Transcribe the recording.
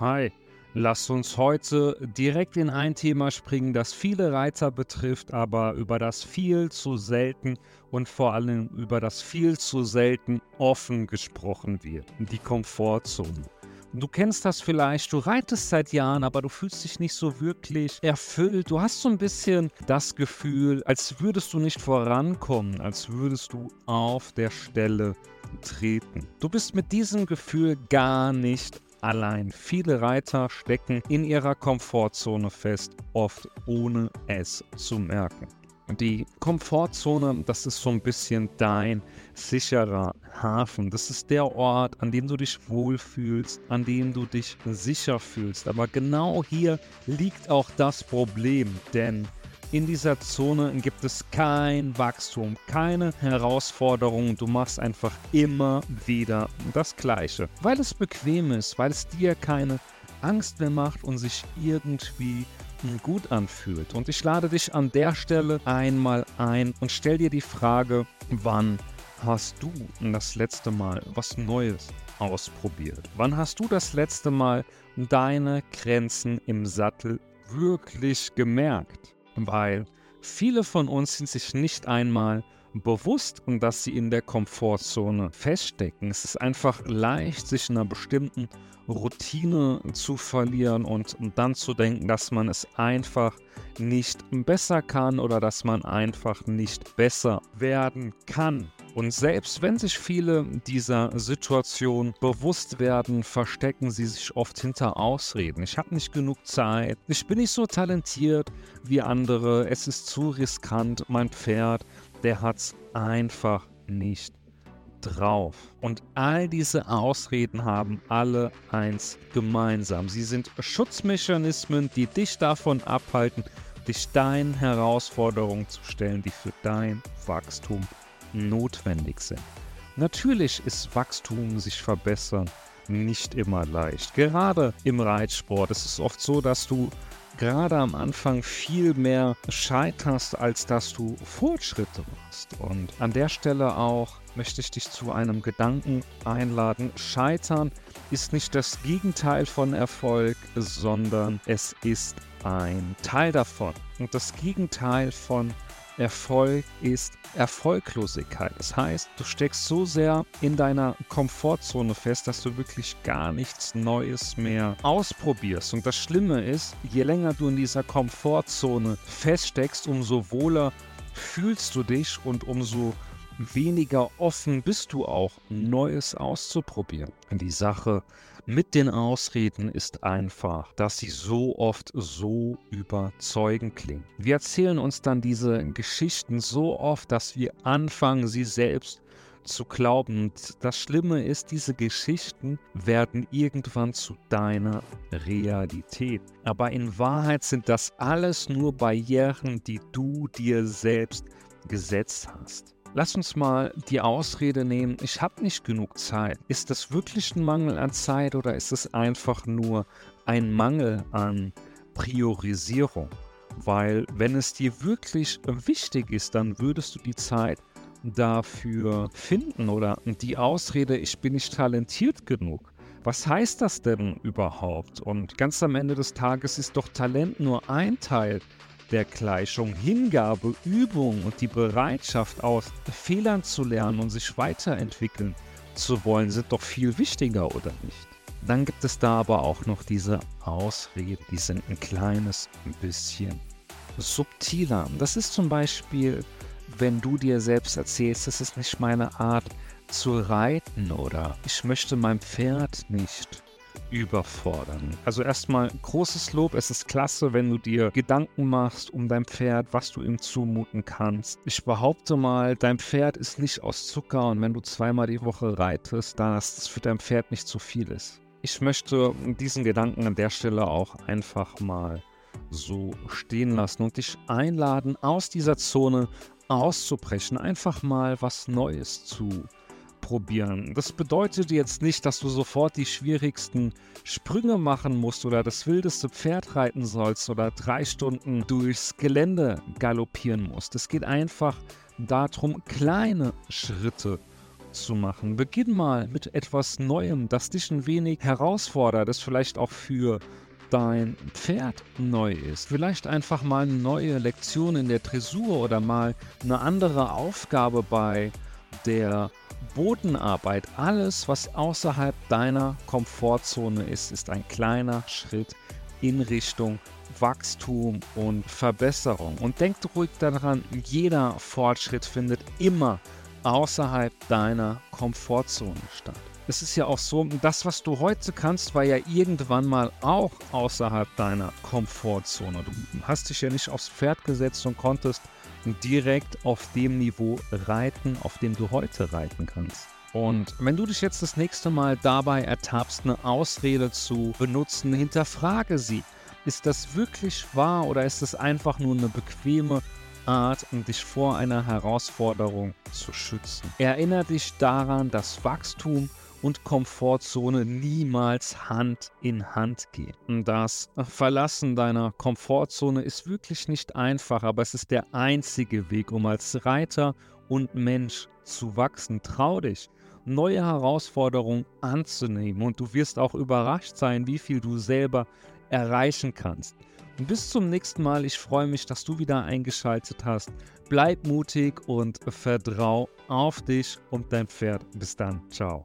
Hi, lass uns heute direkt in ein Thema springen, das viele Reiter betrifft, aber über das viel zu selten und vor allem über das viel zu selten offen gesprochen wird. Die Komfortzone. Du kennst das vielleicht, du reitest seit Jahren, aber du fühlst dich nicht so wirklich erfüllt. Du hast so ein bisschen das Gefühl, als würdest du nicht vorankommen, als würdest du auf der Stelle treten. Du bist mit diesem Gefühl gar nicht allein. Viele Reiter stecken in ihrer Komfortzone fest, oft ohne es zu merken. Die Komfortzone, das ist so ein bisschen dein sicherer Hafen. Das ist der Ort, an dem du dich wohlfühlst, an dem du dich sicher fühlst. Aber genau hier liegt auch das Problem, denn in dieser Zone gibt es kein Wachstum, keine Herausforderungen. Du machst einfach immer wieder das Gleiche, weil es bequem ist, weil es dir keine Angst mehr macht und sich irgendwie gut anfühlt. Und ich lade dich an der Stelle einmal ein und stell dir die Frage, wann hast du das letzte Mal was Neues ausprobiert? Wann hast du das letzte Mal deine Grenzen im Sattel wirklich gemerkt? Weil viele von uns sind sich nicht einmal bewusst, dass sie in der Komfortzone feststecken. Es ist einfach leicht, sich in einer bestimmten Routine zu verlieren und dann zu denken, dass man es einfach nicht besser kann oder dass man einfach nicht besser werden kann. Und selbst wenn sich viele dieser Situation bewusst werden, verstecken sie sich oft hinter Ausreden. Ich habe nicht genug Zeit, ich bin nicht so talentiert wie andere, es ist zu riskant, mein Pferd, der hat es einfach nicht drauf. Und all diese Ausreden haben alle eins gemeinsam. Sie sind Schutzmechanismen, die dich davon abhalten, dich deinen Herausforderungen zu stellen, die für dein Wachstum notwendig sind. Natürlich ist Wachstum, sich verbessern, nicht immer leicht. Gerade im Reitsport ist es oft so, dass du gerade am Anfang viel mehr scheiterst, als dass du Fortschritte machst. Und an der Stelle auch möchte ich dich zu einem Gedanken einladen. Scheitern ist nicht das Gegenteil von Erfolg, sondern es ist ein Teil davon. Und das Gegenteil von Erfolg ist Erfolglosigkeit. Das heißt, du steckst so sehr in deiner Komfortzone fest, dass du wirklich gar nichts Neues mehr ausprobierst. Und das Schlimme ist, je länger du in dieser Komfortzone feststeckst, umso wohler fühlst du dich und umso weniger offen bist du auch, Neues auszuprobieren. Die Sache mit den Ausreden ist einfach, dass sie so oft so überzeugend klingen. Wir erzählen uns dann diese Geschichten so oft, dass wir anfangen, sie selbst zu glauben. Und das Schlimme ist, diese Geschichten werden irgendwann zu deiner Realität. Aber in Wahrheit sind das alles nur Barrieren, die du dir selbst gesetzt hast. Lass uns mal die Ausrede nehmen, ich habe nicht genug Zeit. Ist das wirklich ein Mangel an Zeit oder ist es einfach nur ein Mangel an Priorisierung? Weil wenn es dir wirklich wichtig ist, dann würdest du die Zeit dafür finden oder die Ausrede, ich bin nicht talentiert genug. Was heißt das denn überhaupt? Und ganz am Ende des Tages ist doch Talent nur ein Teil der Gleichung. Hingabe, Übung und die Bereitschaft aus Fehlern zu lernen und sich weiterentwickeln zu wollen, sind doch viel wichtiger, oder nicht? Dann gibt es da aber auch noch diese Ausreden, die sind ein kleines bisschen subtiler. Das ist zum Beispiel, wenn du dir selbst erzählst, das ist nicht meine Art zu reiten oder ich möchte mein Pferd nicht überfordern. Also erstmal großes Lob. Es ist klasse, wenn du dir Gedanken machst um dein Pferd, was du ihm zumuten kannst. Ich behaupte mal, dein Pferd ist nicht aus Zucker und wenn du zweimal die Woche reitest, dann ist es für dein Pferd nicht zu viel ist. Ich möchte diesen Gedanken an der Stelle auch einfach mal so stehen lassen und dich einladen, aus dieser Zone auszubrechen, einfach mal was Neues zu ausprobieren. Das bedeutet jetzt nicht, dass du sofort die schwierigsten Sprünge machen musst oder das wildeste Pferd reiten sollst oder drei Stunden durchs Gelände galoppieren musst. Es geht einfach darum, kleine Schritte zu machen. Beginn mal mit etwas Neuem, das dich ein wenig herausfordert, das vielleicht auch für dein Pferd neu ist. Vielleicht einfach mal eine neue Lektion in der Dressur oder mal eine andere Aufgabe bei der Bodenarbeit. Alles, was außerhalb deiner Komfortzone ist, ist ein kleiner Schritt in Richtung Wachstum und Verbesserung. Und denk ruhig daran, jeder Fortschritt findet immer außerhalb deiner Komfortzone statt. Es ist ja auch so, das, was du heute kannst, war ja irgendwann mal auch außerhalb deiner Komfortzone. Du hast dich ja nicht aufs Pferd gesetzt und konntest direkt auf dem Niveau reiten, auf dem du heute reiten kannst. Und wenn du dich jetzt das nächste Mal dabei ertappst, eine Ausrede zu benutzen, hinterfrage sie. Ist das wirklich wahr oder ist es einfach nur eine bequeme Art, um dich vor einer Herausforderung zu schützen? Erinnere dich daran, dass Wachstum und Komfortzone niemals Hand in Hand gehen. Das Verlassen deiner Komfortzone ist wirklich nicht einfach, aber es ist der einzige Weg, um als Reiter und Mensch zu wachsen. Trau dich, neue Herausforderungen anzunehmen und du wirst auch überrascht sein, wie viel du selber erreichen kannst. Bis zum nächsten Mal. Ich freue mich, dass du wieder eingeschaltet hast. Bleib mutig und vertrau auf dich und dein Pferd. Bis dann. Ciao.